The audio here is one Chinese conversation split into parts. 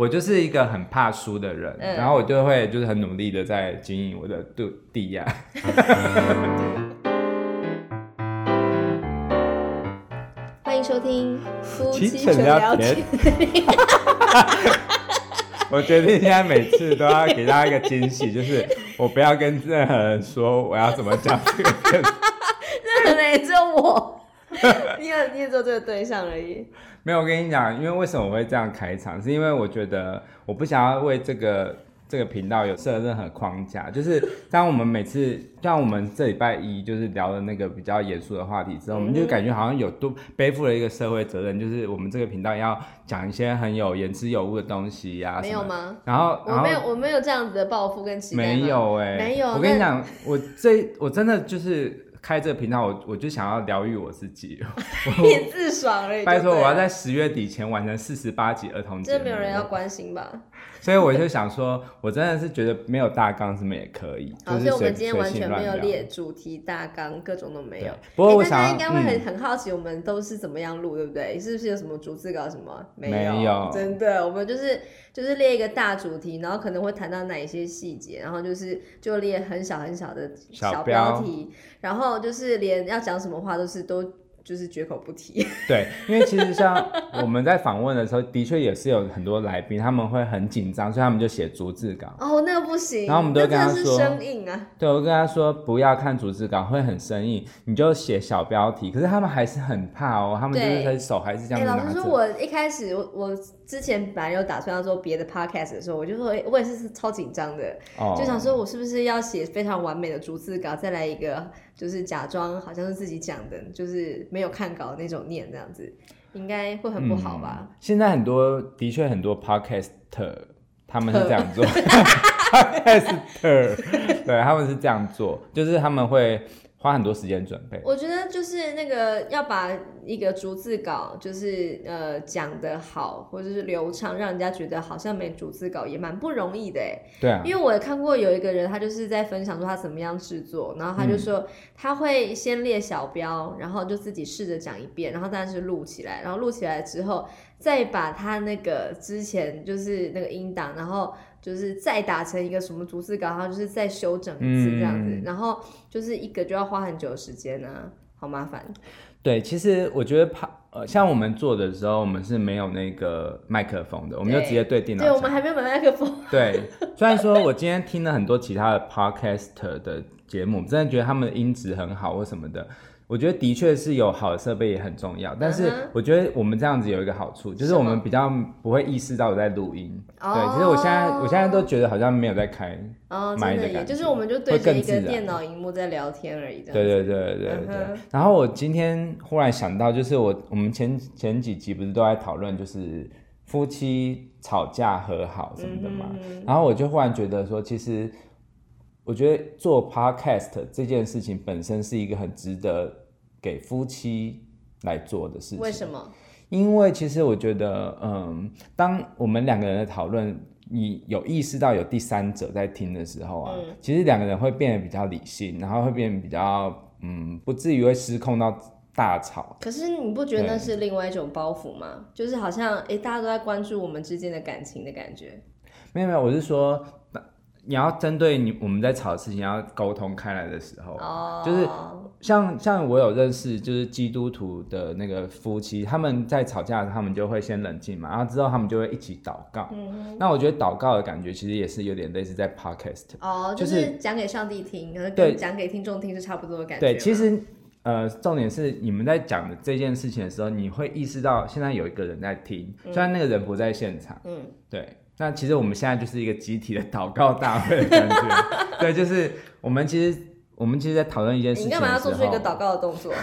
我就是一个很怕输的人，嗯、然后我就会就是很努力的在经营我的度地呀。欢迎收听夫妻纯聊天。我决定现在每次都要给大家一个惊喜，就是我不要跟任何人说我要怎么讲这个。任何人也只有我，你有你也只有这个对象而已。没有，我跟你讲，因为为什么我会这样开场，是因为我觉得我不想要为这个这个频道有设任何框架。就是当我们每次像我们这礼拜一就是聊了那个比较严肃的话题之后，我们就感觉好像有多背负了一个社会责任，就是我们这个频道要讲一些很有言之有物的东西呀、啊。没有吗？然后，然后我没有，我没有这样子的抱负跟期待。没有哎、欸，没有。我跟你讲，我这我真的就是。开这个频道，我我就想要疗愈我自己，也自爽而已。拜托，我要在十月底前完成四十八集儿童节目。真没有人要关心吧？所以我就想说，我真的是觉得没有大纲什么也可以？好，所以我们今天完全没有列主题大纲，各种都没有。不过我想，大家应该会很很好奇，我们都是怎么样录，对不对？是不是有什么逐字稿什么？没有，真的，我们就是就是列一个大主题，然后可能会谈到哪一些细节，然后就是就列很小很小的小标题，然后就是连要讲什么话都是都。就是绝口不提。对，因为其实像我们在访问的时候，的确也是有很多来宾，他们会很紧张，所以他们就写逐字稿。哦，那个不行。然后我们都跟他说，生硬啊。对，我跟他说不要看逐字稿，会很生硬，你就写小标题。可是他们还是很怕哦，他们就是手还是这样子拿着。老师说，我一开始我我之前本来有打算要做别的 podcast 的时候，我就说我也是超紧张的，哦，就想说我是不是要写非常完美的逐字稿，再来一个。就是假装好像是自己讲的，就是没有看稿的那种念这样子，应该会很不好吧？嗯、现在很多的确很多 podcaster 他们是这样做，podcaster 对，他们是这样做，就是他们会。花很多时间准备，我觉得就是那个要把一个逐字稿，就是呃讲得好，或者是流畅，让人家觉得好像没逐字稿也蛮不容易的哎。对啊，因为我看过有一个人，他就是在分享说他怎么样制作，然后他就说他会先列小标，然后就自己试着讲一遍，然后但是录起来，然后录起来之后再把他那个之前就是那个音档，然后。就是再打成一个什么逐字稿，然后就是再修整一次这样子，嗯，然后就是一个就要花很久的时间呢，啊，好麻烦。对，其实我觉得怕呃，像我们做的时候，我们是没有那个麦克风的，我们就直接对电脑。对，我们还没有买麦克风。对，虽然说我今天听了很多其他的 podcaster 的节目，真的觉得他们的音质很好或什么的。我觉得的确是有好的设备也很重要，但是我觉得我们这样子有一个好处，就是我们比较不会意识到我在录音。对，其实我现在我现在都觉得好像没有在开麦的感觉，就是我们就对着一个电脑荧幕在聊天而已。对对对对对。然后我今天忽然想到，就是我我们前前几集不是都在讨论就是夫妻吵架和好什么的嘛，然后我就忽然觉得说，其实。我觉得做 podcast 这件事情本身是一个很值得给夫妻来做的事情。为什么？因为其实我觉得，嗯，当我们两个人的讨论，你有意识到有第三者在听的时候啊，嗯、其实两个人会变得比较理性，然后会变得比较，嗯，不至于会失控到大吵。可是你不觉得那是另外一种包袱吗？就是好像，哎，大家都在关注我们之间的感情的感觉。没有没有，我是说。你要针对你我们在吵的事情要沟通开来的时候，oh. 就是像像我有认识就是基督徒的那个夫妻，他们在吵架的时候，他们就会先冷静嘛，然后之后他们就会一起祷告。嗯，那我觉得祷告的感觉其实也是有点类似在 podcast 哦，oh, 就是讲给上帝听，可是对，讲给听众听是差不多的感觉。对，其实呃，重点是你们在讲的这件事情的时候，你会意识到现在有一个人在听，虽然那个人不在现场。嗯，对。那其实我们现在就是一个集体的祷告大会的感觉，对，就是我们其实我们其实，在讨论一件事情。你干嘛要做出一个祷告的动作？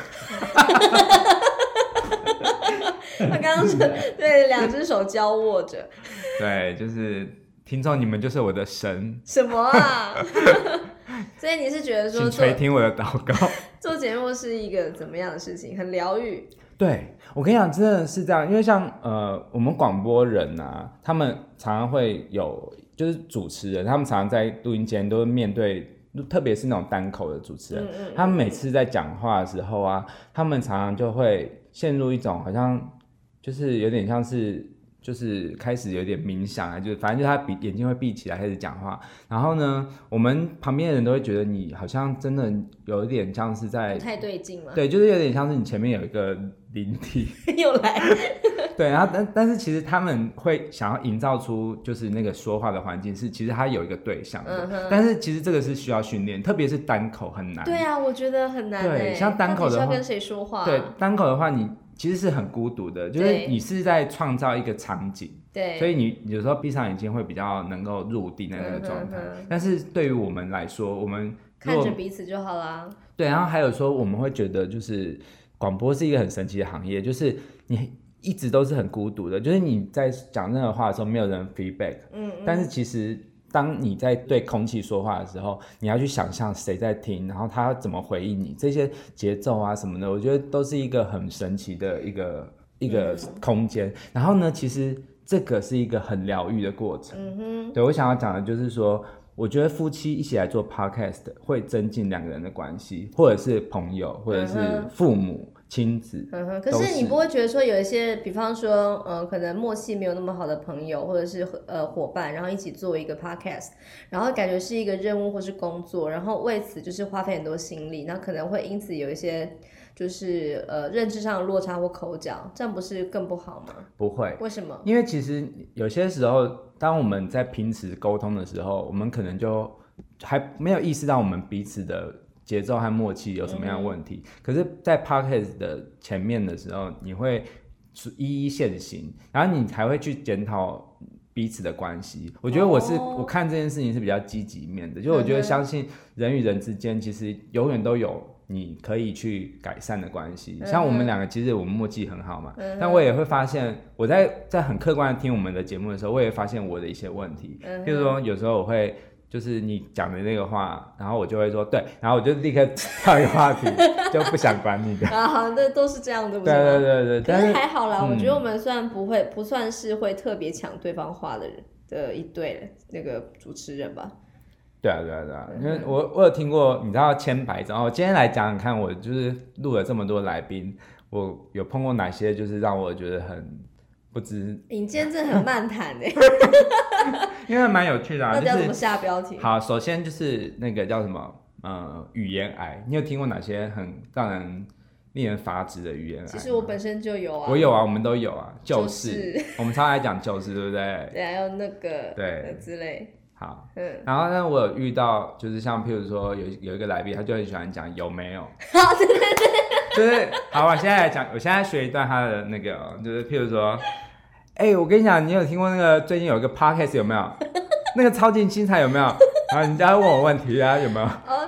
他刚刚是对两只手交握着。对，就是听众，你们就是我的神。什么啊？所以你是觉得说，请垂听我的祷告。做节目是一个怎么样的事情？很疗愈。对，我跟你讲，真的是这样，因为像呃，我们广播人啊，他们常常会有，就是主持人，他们常常在录音间都面对，特别是那种单口的主持人，嗯嗯嗯，他们每次在讲话的时候啊，他们常常就会陷入一种好像，就是有点像是。就是开始有点冥想啊，就是反正就他闭眼睛会闭起来开始讲话，然后呢，我们旁边的人都会觉得你好像真的有一点像是在不太对劲了，对，就是有点像是你前面有一个灵体 又来，对，然后但但是其实他们会想要营造出就是那个说话的环境是其实他有一个对象的，嗯、但是其实这个是需要训练，特别是单口很难。对啊，我觉得很难。对，像单口的话，要跟谁说话？对，单口的话你。其实是很孤独的，就是你是在创造一个场景，对，所以你有时候闭上眼睛会比较能够入定的那个状态。嗯、哼哼，但是对于我们来说，我们看着彼此就好了。对，然后还有说我们会觉得就是广播是一个很神奇的行业，就是你一直都是很孤独的，就是你在讲任何话的时候没有人 feedback，嗯，嗯，但是其实。当你在对空气说话的时候，你要去想象谁在听，然后他怎么回应你，这些节奏啊什么的，我觉得都是一个很神奇的一个一个空间。然后呢，其实这个是一个很疗愈的过程。嗯哼，对，我想要讲的就是说，我觉得夫妻一起来做 podcast 会增进两个人的关系，或者是朋友，或者是父母。亲子，嗯哼，可是你不会觉得说有一些，比方说，嗯、呃，可能默契没有那么好的朋友，或者是呃伙伴，然后一起做一个 podcast，然后感觉是一个任务或是工作，然后为此就是花费很多心力，那可能会因此有一些就是呃认知上的落差或口角，这样不是更不好吗？不会，为什么？因为其实有些时候，当我们在平时沟通的时候，我们可能就还没有意识到我们彼此的。节奏和默契有什么样的问题？嗯、可是，在 podcast 的前面的时候，你会一一现行，然后你才会去检讨彼此的关系。我觉得我是、哦、我看这件事情是比较积极面的，就我觉得相信人与人之间其实永远都有你可以去改善的关系。嗯、像我们两个，其实我们默契很好嘛，嗯、但我也会发现，我在在很客观的听我们的节目的时候，我也会发现我的一些问题，嗯、譬如说有时候我会。就是你讲的那个话，然后我就会说对，然后我就立刻跳一个话题，就不想管你的。啊，好，那都是这样，对不对？对对对对。可是还好啦，嗯、我觉得我们虽然不会，不算是会特别抢对方话的人的一对那个主持人吧。对啊对啊对啊，因为我我有听过，你知道千百种。我今天来讲讲看，我就是录了这么多来宾，我有碰过哪些，就是让我觉得很。不知你今天真的很漫谈哎，因为蛮有趣的啊。那要怎么下标题？好，首先就是那个叫什么，呃，语言癌。你有听过哪些很让人令人发指的语言癌？其实我本身就有啊，我有啊，我们都有啊，就是我们超爱讲就是，对不对？对，还有那个对之类。好，嗯，然后呢，我有遇到，就是像譬如说有有一个来宾，他就很喜欢讲有没有？好，对对对，就是好，我现在来讲，我现在学一段他的那个，就是譬如说。哎、欸，我跟你讲，你有听过那个最近有一个 podcast 有没有？那个超级精彩有没有？然后人家问我问题啊，有没有？哦，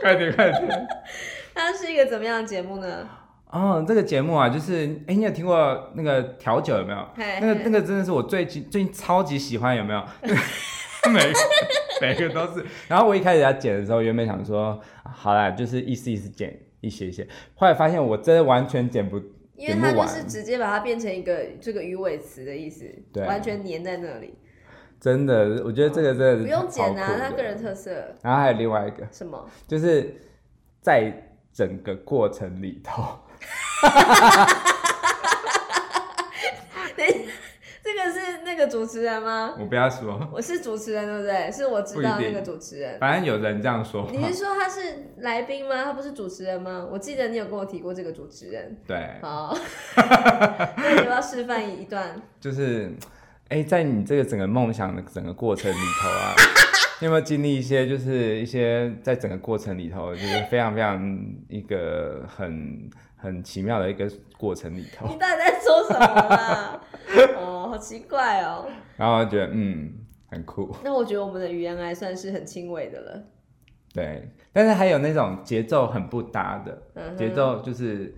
快点 快点！它是一个怎么样的节目呢？哦，这个节目啊，就是哎、欸，你有听过那个调酒有没有？那个那个真的是我最近最近超级喜欢有没有？每个每个都是。然后我一开始要剪的时候，原本想说好啦，就是意思意思剪一些一些，后来发现我真的完全剪不。因为它就是直接把它变成一个这个鱼尾词的意思，对完全粘在那里。真的，我觉得这个真的是不用剪啊，他个人特色。然后还有另外一个什么？就是在整个过程里头。那个主持人吗？我不要说，我是主持人，对不对？是我知道那个主持人。反正有人这样说。你是说他是来宾吗？他不是主持人吗？我记得你有跟我提过这个主持人。对。好，那你要不要示范一段？就是，哎、欸，在你这个整个梦想的整个过程里头啊，你有没有经历一些，就是一些在整个过程里头，就是非常非常一个很很奇妙的一个过程里头？你到底在说什么啊？哦，好奇怪哦。然后觉得嗯，很酷。那我觉得我们的语言还算是很轻微的了。对，但是还有那种节奏很不搭的，节、奏就是。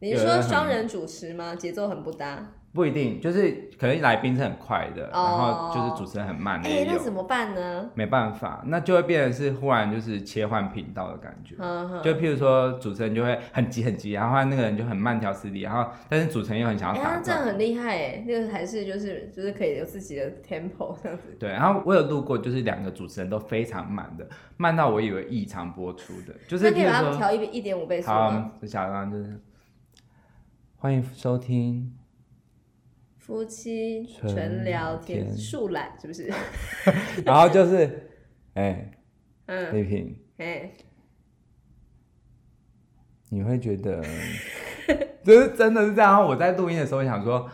你是说双人主持吗？节奏很不搭。不一定，就是可能来宾是很快的，哦、然后就是主持人很慢的。哎、欸，那怎么办呢？没办法，那就会变成是忽然就是切换频道的感觉。就譬如说主持人就会很急很急，然后那个人就很慢条斯理，然后但是主持人又很想要打欸，这样很厉害哎，那个还是就是就是可以有自己的 tempo 这样子。对，然后我有录过，就是两个主持人都非常慢的，慢到我以为异常播出的，就是可以把它调一一点五倍速吗？好，小刚就是欢迎收听。夫妻纯聊天，树懒是不是？然后就是，哎、欸，嗯，丽萍，哎、欸，你会觉得，就是真的是这样。我在录音的时候想说，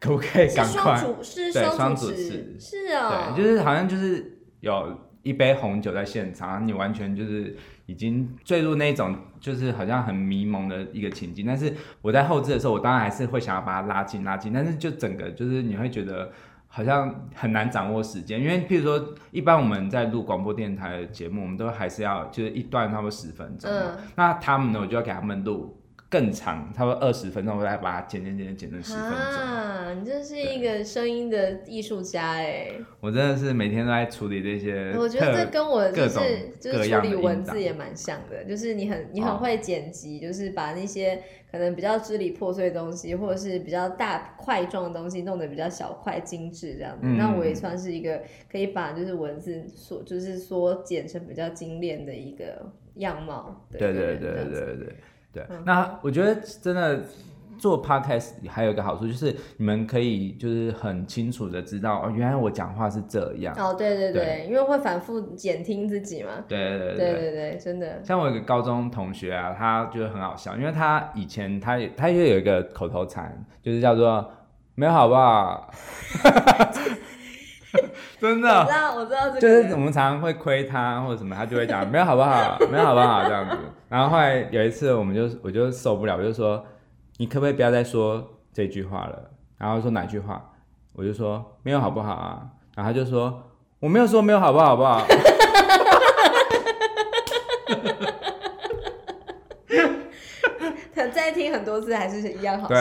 可不可以赶快？是对，双主持，是啊、哦，对，就是好像就是有一杯红酒在现场，你完全就是已经坠入那种就是好像很迷蒙的一个情境。但是我在后置的时候，我当然还是会想要把它拉近拉近，但是就整个就是你会觉得。好像很难掌握时间，因为譬如说，一般我们在录广播电台的节目，我们都还是要就是一段差不多十分钟，嗯，那他们呢，我就要给他们录更长，差不多二十分钟，我再把它剪剪剪剪成十分钟。啊，你真是一个声音的艺术家哎！我真的是每天都在处理这些，我觉得这跟我就是就是处理文字也蛮像的，就是你很你很会剪辑，哦，就是把那些。可能比较支离破碎的东西，或者是比较大块状的东西，弄得比较小块精致这样子。嗯、那我也算是一个可以把就是文字缩，就是缩剪成比较精炼的一个样貌。对对对对对对对。嗯、那我觉得真的。做 podcast 还有一个好处就是你们可以就是很清楚的知道哦，原来我讲话是这样。哦，对对对，对因为会反复检听自己嘛。对对对对对对，真的。像我有个高中同学啊，他觉得很好笑，因为他以前他他也有一个口头禅，就是叫做没有好不好？真的。我知道，我知道这个。就是我们常常会亏他或者什么，他就会讲没有好不好？没有好不好？这样子。然后后来有一次，我们就我就受不了，我就说。你可不可以不要再说这句话了？然后说哪句话？我就说没有好不好啊？然后他就说我没有说没有好不好，好不好？他再听很多次还是一样好笑。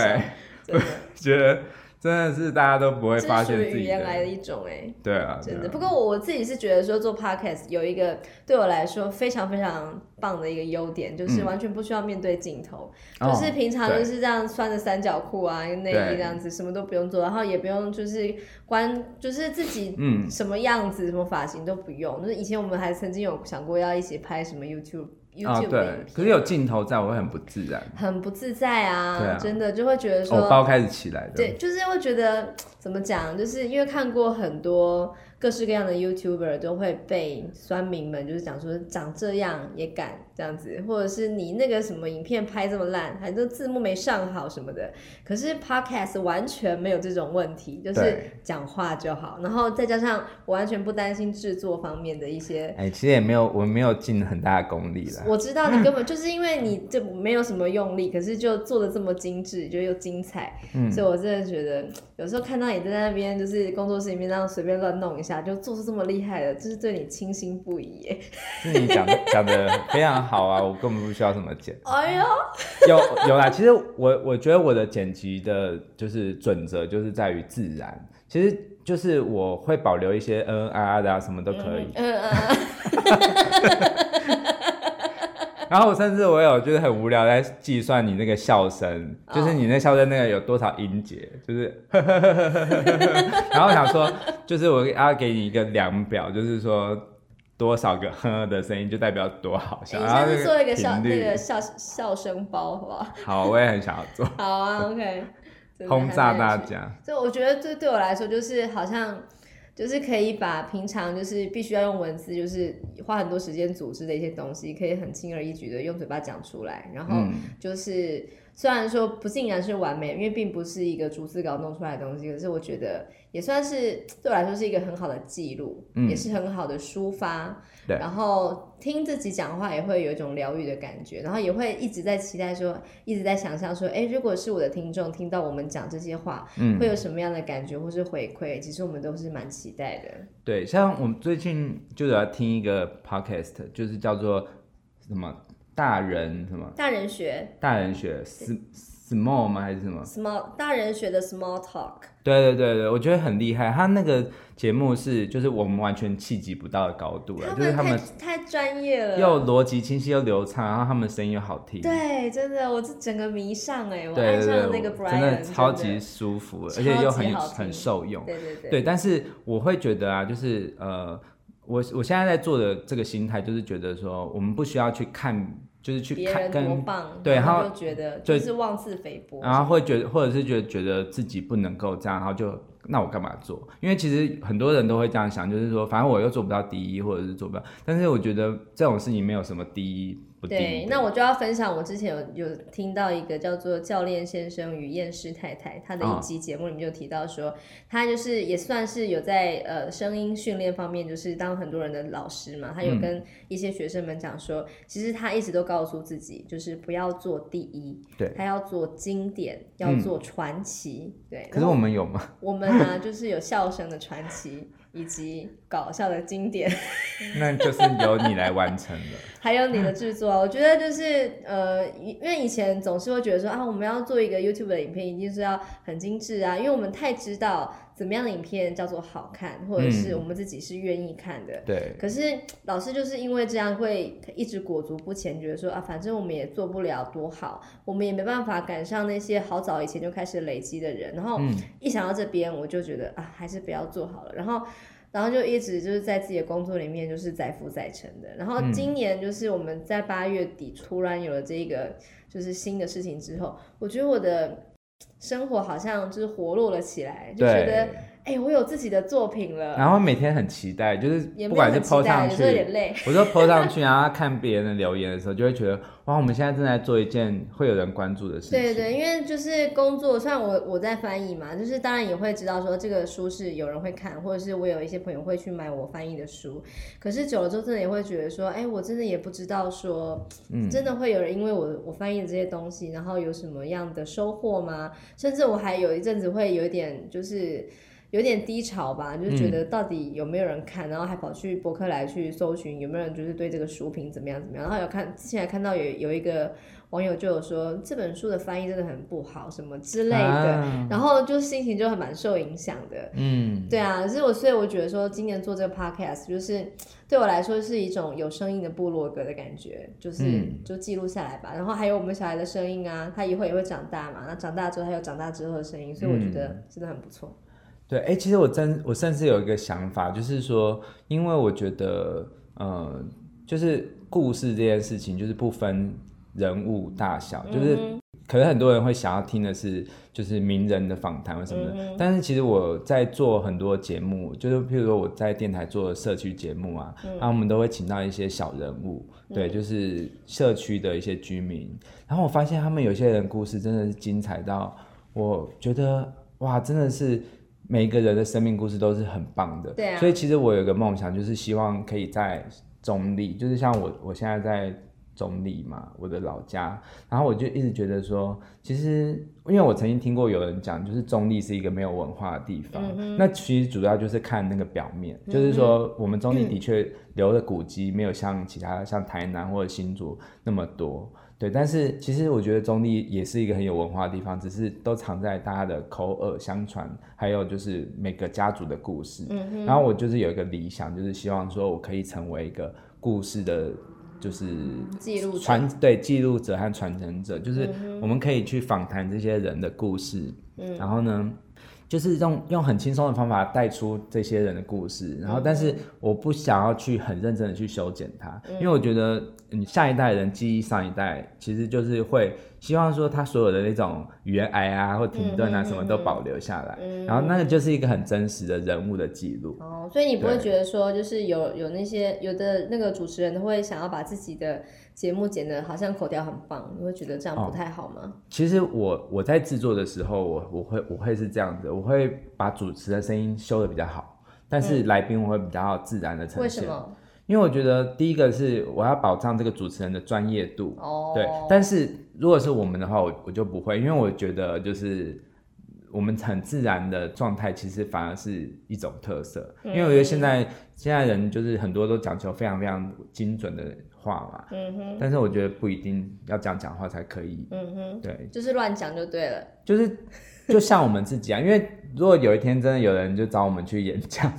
对，觉得。真的是大家都不会发现自己的，是属于语言来的一种哎、欸，对啊，真的。啊、不过我我自己是觉得说做 podcast 有一个对我来说非常非常棒的一个优点，就是完全不需要面对镜头，嗯、就是平常就是这样穿着三角裤啊、内衣这样子，什么都不用做，然后也不用就是关，就是自己什么样子、嗯、什么发型都不用。就是以前我们还曾经有想过要一起拍什么 YouTube。啊、哦，对，可是有镜头在，我会很不自然，很不自在啊，啊。真的就会觉得说，偶包开始起来的，对，就是会觉得怎么讲，就是因为看过很多。各式各样的 YouTuber 都会被酸民们就是讲说长这样也敢这样子，或者是你那个什么影片拍这么烂，还是字幕没上好什么的。可是 Podcast 完全没有这种问题，就是讲话就好，然后再加上我完全不担心制作方面的一些。哎、欸，其实也没有，我没有尽很大的功力了。我知道你根本 就是因为你就没有什么用力，可是就做的这么精致，就又精彩，嗯，所以我真的觉得有时候看到你在那边就是工作室里面这样随便乱弄一下。就做出这么厉害的，就是对你倾心不已耶。是你讲 讲的非常好啊，我根本不需要什么剪。哎呦，有有啦，其实我我觉得我的剪辑的，就是准则就是在于自然，其实就是我会保留一些嗯嗯啊啊的啊，什么都可以。嗯嗯啊。然后我甚至我有就是很无聊在计算你那个笑声，oh. 就是你那笑声那个有多少音节，就是，然后我想说，就是我要给你一个量表，就是说多少个呵的声音就代表多好笑。欸、然后你先做一个笑那个笑笑声包，好不好？好，我也很想要做。好啊，OK。轰炸大家。就我觉得这对我来说就是好像。就是可以把平常就是必须要用文字，就是花很多时间组织的一些东西，可以很轻而易举的用嘴巴讲出来，然后就是。嗯虽然说不尽然是完美，因为并不是一个逐字稿弄出来的东西，可是我觉得也算是对我来说是一个很好的记录，嗯，也是很好的抒发。对，然后听自己讲话也会有一种疗愈的感觉，然后也会一直在期待说，一直在想象说，哎，如果是我的听众听到我们讲这些话，嗯，会有什么样的感觉或是回馈？其实我们都是蛮期待的。对，像我们最近就有要听一个 podcast，就是叫做什么？大人什么？大人学。大人学，small 吗？还是什么？small 大人学的 small talk。对对对对，我觉得很厉害。他那个节目是，就是我们完全企及不到的高度了，就是他们太专业了，又逻辑清晰又流畅，然后他们声音又好听。对，真的，我这整个迷上哎，我爱上了那个 Brian，真的超级舒服，而且又很很受用。对对对。对，但是我会觉得啊，就是呃，我我现在在做的这个心态，就是觉得说，我们不需要去看。就是去别人多棒，对，然后就觉得就是妄自菲薄，然后会觉得或者是觉得觉得自己不能够这样，然后就那我干嘛做？因为其实很多人都会这样想，就是说反正我又做不到第一，或者是做不到，但是我觉得这种事情没有什么第一。对，那我就要分享，我之前有有听到一个叫做《教练先生与厌世太太》他的一集节目里面就提到说，他就是也算是有在呃声音训练方面，就是当很多人的老师嘛，他有跟一些学生们讲说，嗯、其实他一直都告诉自己，就是不要做第一，对，他要做经典，要做传奇，嗯、对。可是我们有吗？我们呢，就是有笑声的传奇。以及搞笑的经典，那就是由你来完成了。还有你的制作，我觉得就是呃，因为以前总是会觉得说啊，我们要做一个 YouTube 的影片，一定是要很精致啊，因为我们太知道。怎么样的影片叫做好看，或者是我们自己是愿意看的？嗯、对。可是老师就是因为这样会一直裹足不前，觉得说啊，反正我们也做不了多好，我们也没办法赶上那些好早以前就开始累积的人。然后一想到这边，我就觉得啊，还是不要做好了。然后，然后就一直就是在自己的工作里面就是载浮载沉的。然后今年就是我们在八月底突然有了这个就是新的事情之后，我觉得我的。生活好像就是活络了起来，就觉得哎、欸，我有自己的作品了。然后每天很期待，就是不管是 po 上去，有点累。我就 po 上去，然后看别人的留言的时候，就会觉得哇，我们现在正在做一件会有人关注的事情。对对，因为就是工作，虽然我我在翻译嘛，就是当然也会知道说这个书是有人会看，或者是我有一些朋友会去买我翻译的书。可是久了之后，真的也会觉得说，哎，我真的也不知道说，嗯，真的会有人因为我我翻译的这些东西，然后有什么样的收获吗？甚至我还有一阵子会有一点就是。有点低潮吧，就是觉得到底有没有人看，嗯、然后还跑去博客来去搜寻有没有人就是对这个书评怎么样怎么样，然后有看之前还看到有有一个网友就有说这本书的翻译真的很不好什么之类的，啊、然后就心情就还蛮受影响的。嗯，对啊，所以我所以我觉得说今年做这个 podcast 就是对我来说是一种有声音的部落格的感觉，就是、嗯、就记录下来吧。然后还有我们小孩的声音啊，他以后也会长大嘛，那长大之后还有长大之后的声音，所以我觉得真的很不错。对，哎，其实我真，我甚至有一个想法，就是说，因为我觉得，呃，就是故事这件事情，就是不分人物大小，就是可能很多人会想要听的是，就是名人的访谈或什么的。嗯、但是其实我在做很多节目，就是譬如说我在电台做社区节目啊，嗯、然后我们都会请到一些小人物，对，就是社区的一些居民。然后我发现他们有些人故事真的是精彩到，我觉得哇，真的是。每一个人的生命故事都是很棒的，对啊，所以其实我有个梦想，就是希望可以在中立，就是像我我现在在中立嘛，我的老家，然后我就一直觉得说，其实因为我曾经听过有人讲，就是中立是一个没有文化的地方，那其实主要就是看那个表面，嗯、就是说我们中立的确留的古迹没有像其他像台南或者新竹那么多。对，但是其实我觉得中立也是一个很有文化的地方，只是都藏在大家的口耳相传，还有就是每个家族的故事。然后我就是有一个理想，就是希望说我可以成为一个故事的，就是记录传对记录者和传承者，就是我们可以去访谈这些人的故事。嗯。然后呢，就是用用很轻松的方法带出这些人的故事，然后但是我不想要去很认真的去修剪它，因为我觉得。你下一代人记忆上一代，其实就是会希望说他所有的那种语言癌啊或停顿啊什么都保留下来，嗯嗯嗯、然后那个就是一个很真实的人物的记录。哦，所以你不会觉得说就是有有那些有的那个主持人会想要把自己的节目剪得好像口条很棒，你会觉得这样不太好吗？哦、其实我我在制作的时候，我我会我会是这样子，我会把主持的声音修的比较好，但是来宾我会比较自然的呈现。为什么？因为我觉得第一个是我要保障这个主持人的专业度，哦，对。但是如果是我们的话，我我就不会，因为我觉得就是我们很自然的状态，其实反而是一种特色。嗯、因为我觉得现在现在人就是很多都讲求非常非常精准的话嘛，嗯哼。但是我觉得不一定要这样讲话才可以，嗯哼。对，就是乱讲就对了。就是 就像我们自己啊，因为。如果有一天真的有人就找我们去演讲，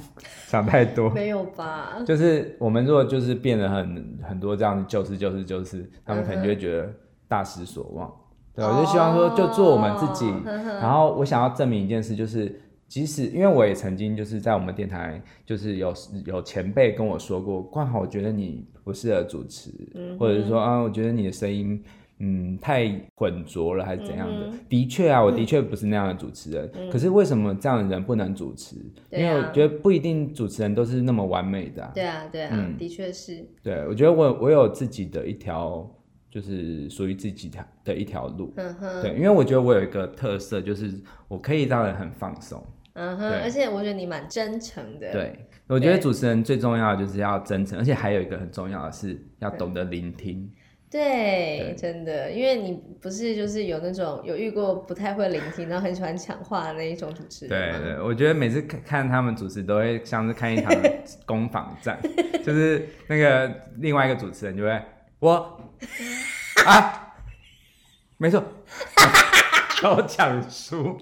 想太多 没有吧？就是我们如果就是变得很很多这样，就是就是就是，他们可能就会觉得大失所望。对，我就希望说就做我们自己。然后我想要证明一件事，就是即使因为我也曾经就是在我们电台，就是有有前辈跟我说过，冠豪，我觉得你不适合主持，嗯、或者是说啊，我觉得你的声音。嗯，太混浊了还是怎样的？嗯、的确啊，我的确不是那样的主持人。嗯、可是为什么这样的人不能主持？嗯、因为我觉得不一定主持人都是那么完美的、啊。对啊，对啊，嗯、的确是。对，我觉得我我有自己的一条，就是属于自己的的一条路。嗯哼。对，因为我觉得我有一个特色，就是我可以让人很放松。嗯哼。而且我觉得你蛮真诚的。对，我觉得主持人最重要的就是要真诚，而且还有一个很重要的是要懂得聆听。对，对真的，因为你不是就是有那种有遇过不太会聆听，然后很喜欢抢话的那一种主持人。对对，我觉得每次看看他们主持，都会像是看一场 攻防战，就是那个另外一个主持人就会我啊，没错，都抢输。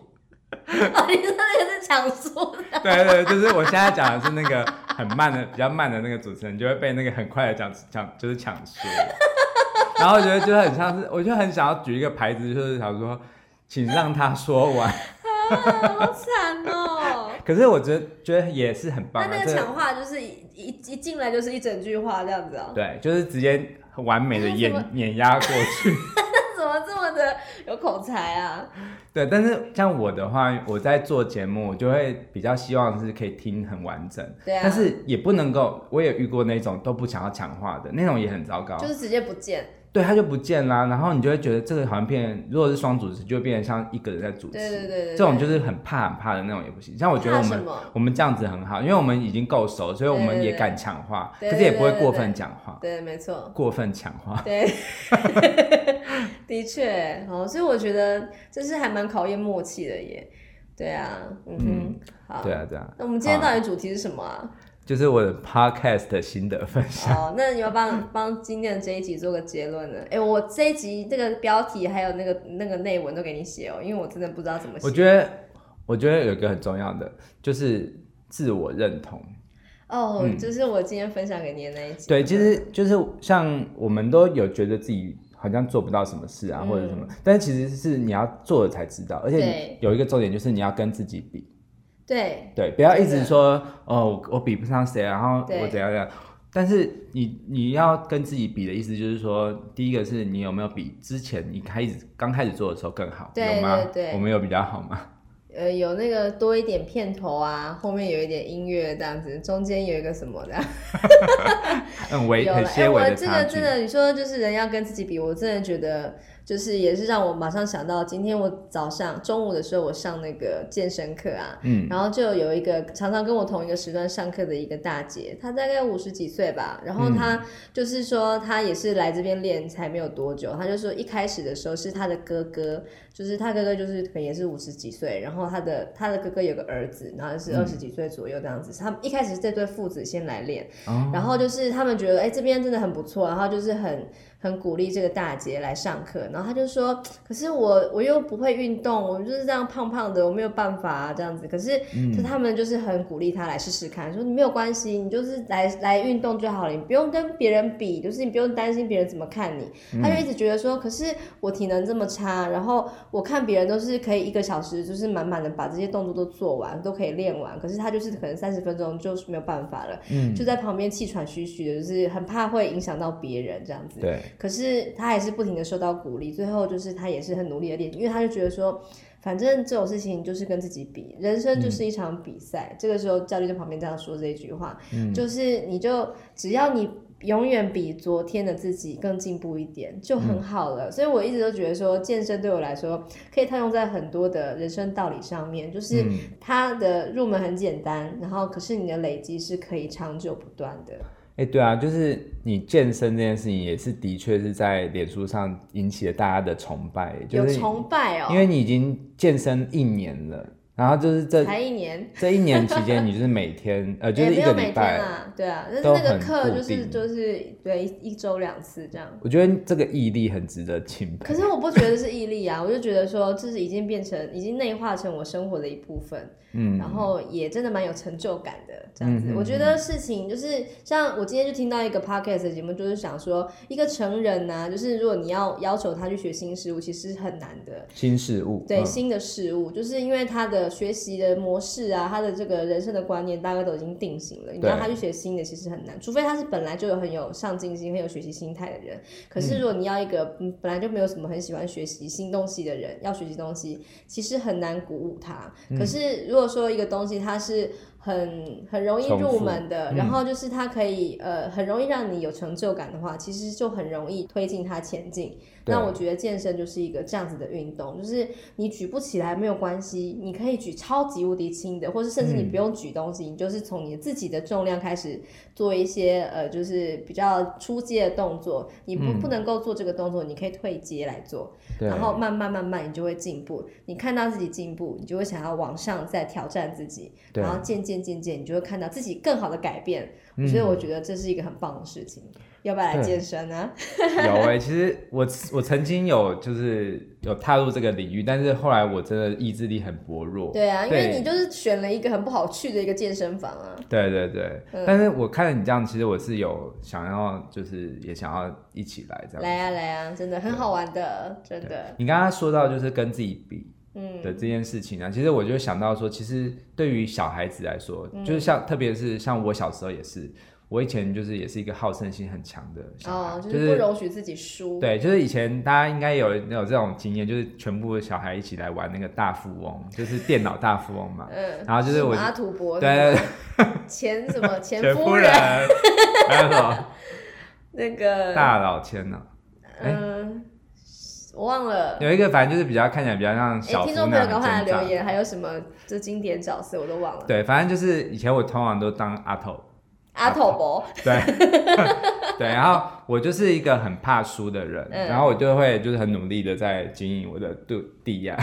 哦，你说那个是抢输的？对对，就是我现在讲的是那个很慢的、比较慢的那个主持人，就会被那个很快的讲讲，就是抢输。然后我觉得就很像是，我就很想要举一个牌子，就是想说，请让他说完。啊，好惨哦！可是我觉得觉得也是很棒。那那个抢话就是一一一进来就是一整句话这样子哦。对，就是直接很完美的 碾碾压过去。怎么这么的有口才啊？对，但是像我的话，我在做节目，我就会比较希望是可以听很完整。对啊。但是也不能够，我也遇过那种都不想要抢话的那种，也很糟糕。就是直接不见。对，他就不见啦，然后你就会觉得这个好像变，如果是双主持，就会变成像一个人在主持。对对对，这种就是很怕很怕的那种也不行。像我觉得我们我们这样子很好，因为我们已经够熟，所以我们也敢抢话，可是也不会过分讲话。对，没错。过分抢话。对。的确，哦，所以我觉得这是还蛮考验默契的耶。对啊，嗯哼，嗯好。对啊，对啊。那我们今天到底主题是什么啊？就是我的 podcast 的心得分享。哦，那你要帮 帮今天的这一集做个结论呢？哎、欸，我这一集这个标题还有那个那个内文都给你写哦，因为我真的不知道怎么写。我觉得，我觉得有一个很重要的就是自我认同。哦，嗯、就是我今天分享给你的那一集。对，其实就是像我们都有觉得自己好像做不到什么事啊，嗯、或者什么，但其实是你要做了才知道，而且有一个重点就是你要跟自己比。对对，不要一直说哦，我比不上谁，然后我怎样怎样。但是你你要跟自己比的意思就是说，第一个是你有没有比之前你开始刚开始做的时候更好，对有吗？对我们有比较好吗？呃，有那个多一点片头啊，后面有一点音乐这样子，中间有一个什么的，很 微很些微的差距。哎，我这个真的，你说就是人要跟自己比，我真的觉得。就是也是让我马上想到，今天我早上中午的时候，我上那个健身课啊，嗯，然后就有一个常常跟我同一个时段上课的一个大姐，她大概五十几岁吧，然后她就是说她也是来这边练才没有多久，她就说一开始的时候是她的哥哥，就是她哥哥就是可能也是五十几岁，然后她的她的哥哥有个儿子，然后是二十几岁左右这样子，他们一开始是这对父子先来练，然后就是他们觉得哎这边真的很不错，然后就是很。很鼓励这个大姐来上课，然后她就说：“可是我我又不会运动，我就是这样胖胖的，我没有办法啊这样子。”可是，就他们就是很鼓励她来试试看，说你没有关系，你就是来来运动就好了，你不用跟别人比，就是你不用担心别人怎么看你。她就一直觉得说：“可是我体能这么差，然后我看别人都是可以一个小时就是满满的把这些动作都做完，都可以练完，可是她就是可能三十分钟就是没有办法了，嗯，就在旁边气喘吁吁的，就是很怕会影响到别人这样子。”对。可是他还是不停的受到鼓励，最后就是他也是很努力的练，因为他就觉得说，反正这种事情就是跟自己比，人生就是一场比赛。嗯、这个时候教练在旁边这样说这一句话，嗯、就是你就只要你永远比昨天的自己更进步一点就很好了。嗯、所以我一直都觉得说，健身对我来说可以套用在很多的人生道理上面，就是它的入门很简单，然后可是你的累积是可以长久不断的。哎，欸、对啊，就是你健身这件事情，也是的确是在脸书上引起了大家的崇拜，就是有崇拜哦，因为你已经健身一年了。然后就是这才一年，这一年期间，你就是每天 呃，就是一个礼拜啊，对啊，但是那个课就是就是对一周两次这样。我觉得这个毅力很值得钦佩。可是我不觉得是毅力啊，我就觉得说这是已经变成已经内化成我生活的一部分，嗯，然后也真的蛮有成就感的这样子。我觉得事情就是像我今天就听到一个 podcast 的节目，就是想说一个成人呢，就是如果你要要求他去学新事物，其实很难的。新事物，对新的事物，就是因为他的。个学习的模式啊，他的这个人生的观念大概都已经定型了。你让他去学新的，其实很难，除非他是本来就有很有上进心、很有学习心态的人。可是如果你要一个嗯本来就没有什么很喜欢学习新东西的人，要学习东西，其实很难鼓舞他。可是如果说一个东西它是很很容易入门的，然后就是它可以呃很容易让你有成就感的话，其实就很容易推进它前进。那我觉得健身就是一个这样子的运动，就是你举不起来没有关系，你可以举超级无敌轻的，或是甚至你不用举东西，嗯、你就是从你自己的重量开始做一些呃，就是比较初阶的动作。你不、嗯、不能够做这个动作，你可以退阶来做，然后慢慢慢慢你就会进步。你看到自己进步，你就会想要往上再挑战自己，然后渐渐渐渐你就会看到自己更好的改变。所以我觉得这是一个很棒的事情。要不要来健身呢？有哎、欸，其实我我曾经有就是有踏入这个领域，但是后来我真的意志力很薄弱。对啊，因为你就是选了一个很不好去的一个健身房啊。对对对，嗯、但是我看了你这样，其实我是有想要，就是也想要一起来这样。来啊来啊，真的很好玩的，真的。你刚刚说到就是跟自己比，嗯的这件事情啊，嗯、其实我就想到说，其实对于小孩子来说，嗯、就是像特别是像我小时候也是。我以前就是也是一个好胜心很强的小孩，哦，就是不容许自己输。就是、对，就是以前大家应该有有这种经验，就是全部的小孩一起来玩那个大富翁，就是电脑大富翁嘛。嗯。然后就是我。马土伯。对。钱什么？钱 夫人。还有什么？那个。大老千呢？嗯、呃，我忘了。有一个反正就是比较看起来比较像小。听众朋友赶快来留言，还有什么就经典角色我都忘了。对，反正就是以前我通常都当阿头。阿头伯，对，对，然后我就是一个很怕输的人，嗯、然后我就会就是很努力的在经营我的度地呀，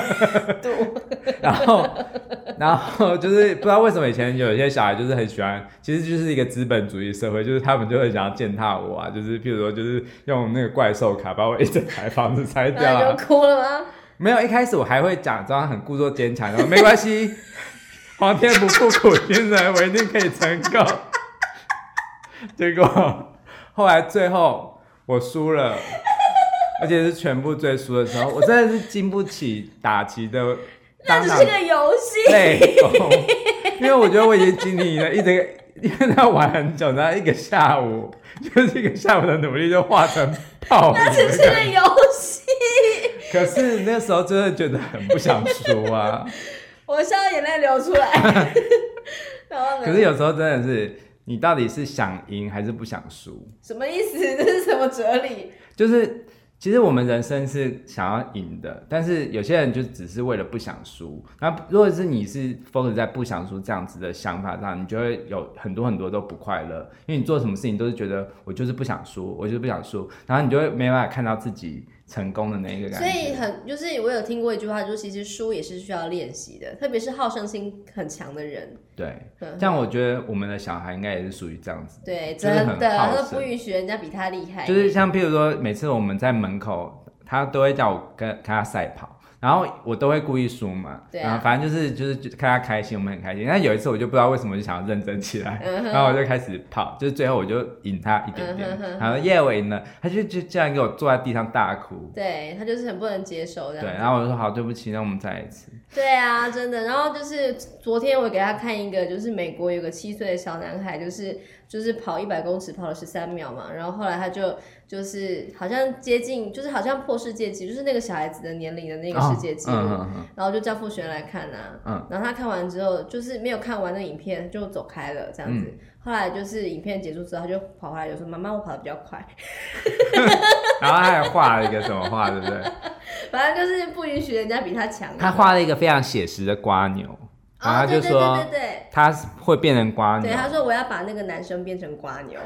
度，然后，然后就是不知道为什么以前有一些小孩就是很喜欢，其实就是一个资本主义社会，就是他们就会想要践踏我啊，就是譬如说就是用那个怪兽卡把我一整排房子拆掉，啊，哭了吗？没有，一开始我还会假装很故作坚强，然后没关系。皇天不负苦心人，我一定可以成功。结果后来最后我输了，而且是全部最输的时候，我真的是经不起打击的。那只是个游戏。累，因为我觉得我已经经历了一整个，因为他玩很久，然后一个下午，就是一个下午的努力就化成泡。那只是个游戏。可是那时候真的觉得很不想输啊。我笑到眼泪流出来，然后呢？可是有时候真的是，你到底是想赢还是不想输？什么意思？这是什么哲理？就是其实我们人生是想要赢的，但是有些人就只是为了不想输。那如果是你是 focus 在不想输这样子的想法上，你就会有很多很多都不快乐，因为你做什么事情都是觉得我就是不想输，我就是不想输，然后你就会没办法看到自己。成功的那一个感觉，所以很就是我有听过一句话，就是其实输也是需要练习的，特别是好胜心很强的人。对，像我觉得我们的小孩应该也是属于这样子。对，真的，他都不允许人家比他厉害。就是像譬如说，每次我们在门口，他都会叫我跟跟他赛跑。然后我都会故意输嘛，对啊，然后反正就是就是看他开心，我们很开心。但有一次我就不知道为什么就想要认真起来，嗯、然后我就开始跑，就是最后我就赢他一点点，嗯、哼哼然后耶我赢了，他就就这样给我坐在地上大哭，对，他就是很不能接受这样。对，然后我就说好，对不起，那我们再一次。对啊，真的。然后就是昨天我给他看一个，就是美国有个七岁的小男孩，就是。就是跑一百公尺跑了十三秒嘛，然后后来他就就是好像接近，就是好像破世界纪录，就是那个小孩子的年龄的那个世界纪录，哦嗯嗯嗯、然后就叫傅璇来看啊，嗯、然后他看完之后就是没有看完那影片就走开了这样子，嗯、后来就是影片结束之后他就跑回来就说妈妈我跑得比较快，然后他还画了一个什么画对不对？反正就是不允许人家比他强，他画了一个非常写实的瓜牛。然后他就说，他会变成瓜牛。对，他说我要把那个男生变成瓜牛。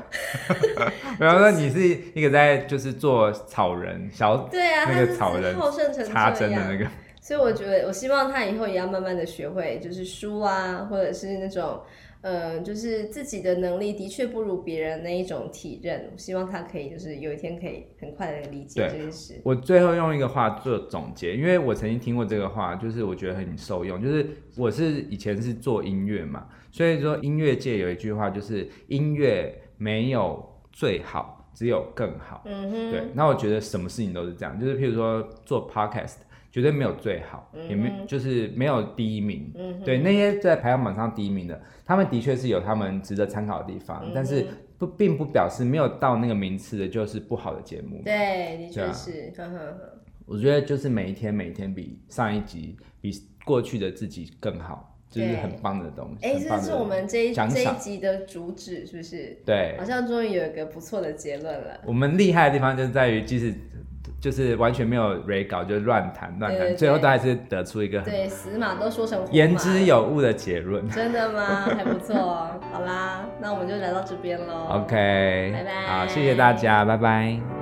然后说你是一个在就是做草人小，对啊，那个草人好胜成插针的那个。所以我觉得，我希望他以后也要慢慢的学会，就是输啊，或者是那种。呃，就是自己的能力的确不如别人那一种体认，我希望他可以就是有一天可以很快的理解这件事。我最后用一个话做总结，因为我曾经听过这个话，就是我觉得很受用。就是我是以前是做音乐嘛，所以说音乐界有一句话就是音乐没有最好，只有更好。嗯哼，对。那我觉得什么事情都是这样，就是譬如说做 podcast。绝对没有最好，嗯、也没就是没有第一名。嗯，对，那些在排行榜上第一名的，他们的确是有他们值得参考的地方，嗯、但是不并不表示没有到那个名次的就是不好的节目。对，的确是。啊、我觉得就是每一天每一天比上一集比过去的自己更好。就是很棒的东西。这是我们这一这一集的主旨，是不是？对，好像终于有一个不错的结论了。我们厉害的地方就在于，即使就是完全没有 re 稿，就乱谈乱谈，最后都还是得出一个对死马都说成言之有物的结论。真的吗？还不错。好啦，那我们就来到这边喽。OK，拜拜。好，谢谢大家，拜拜。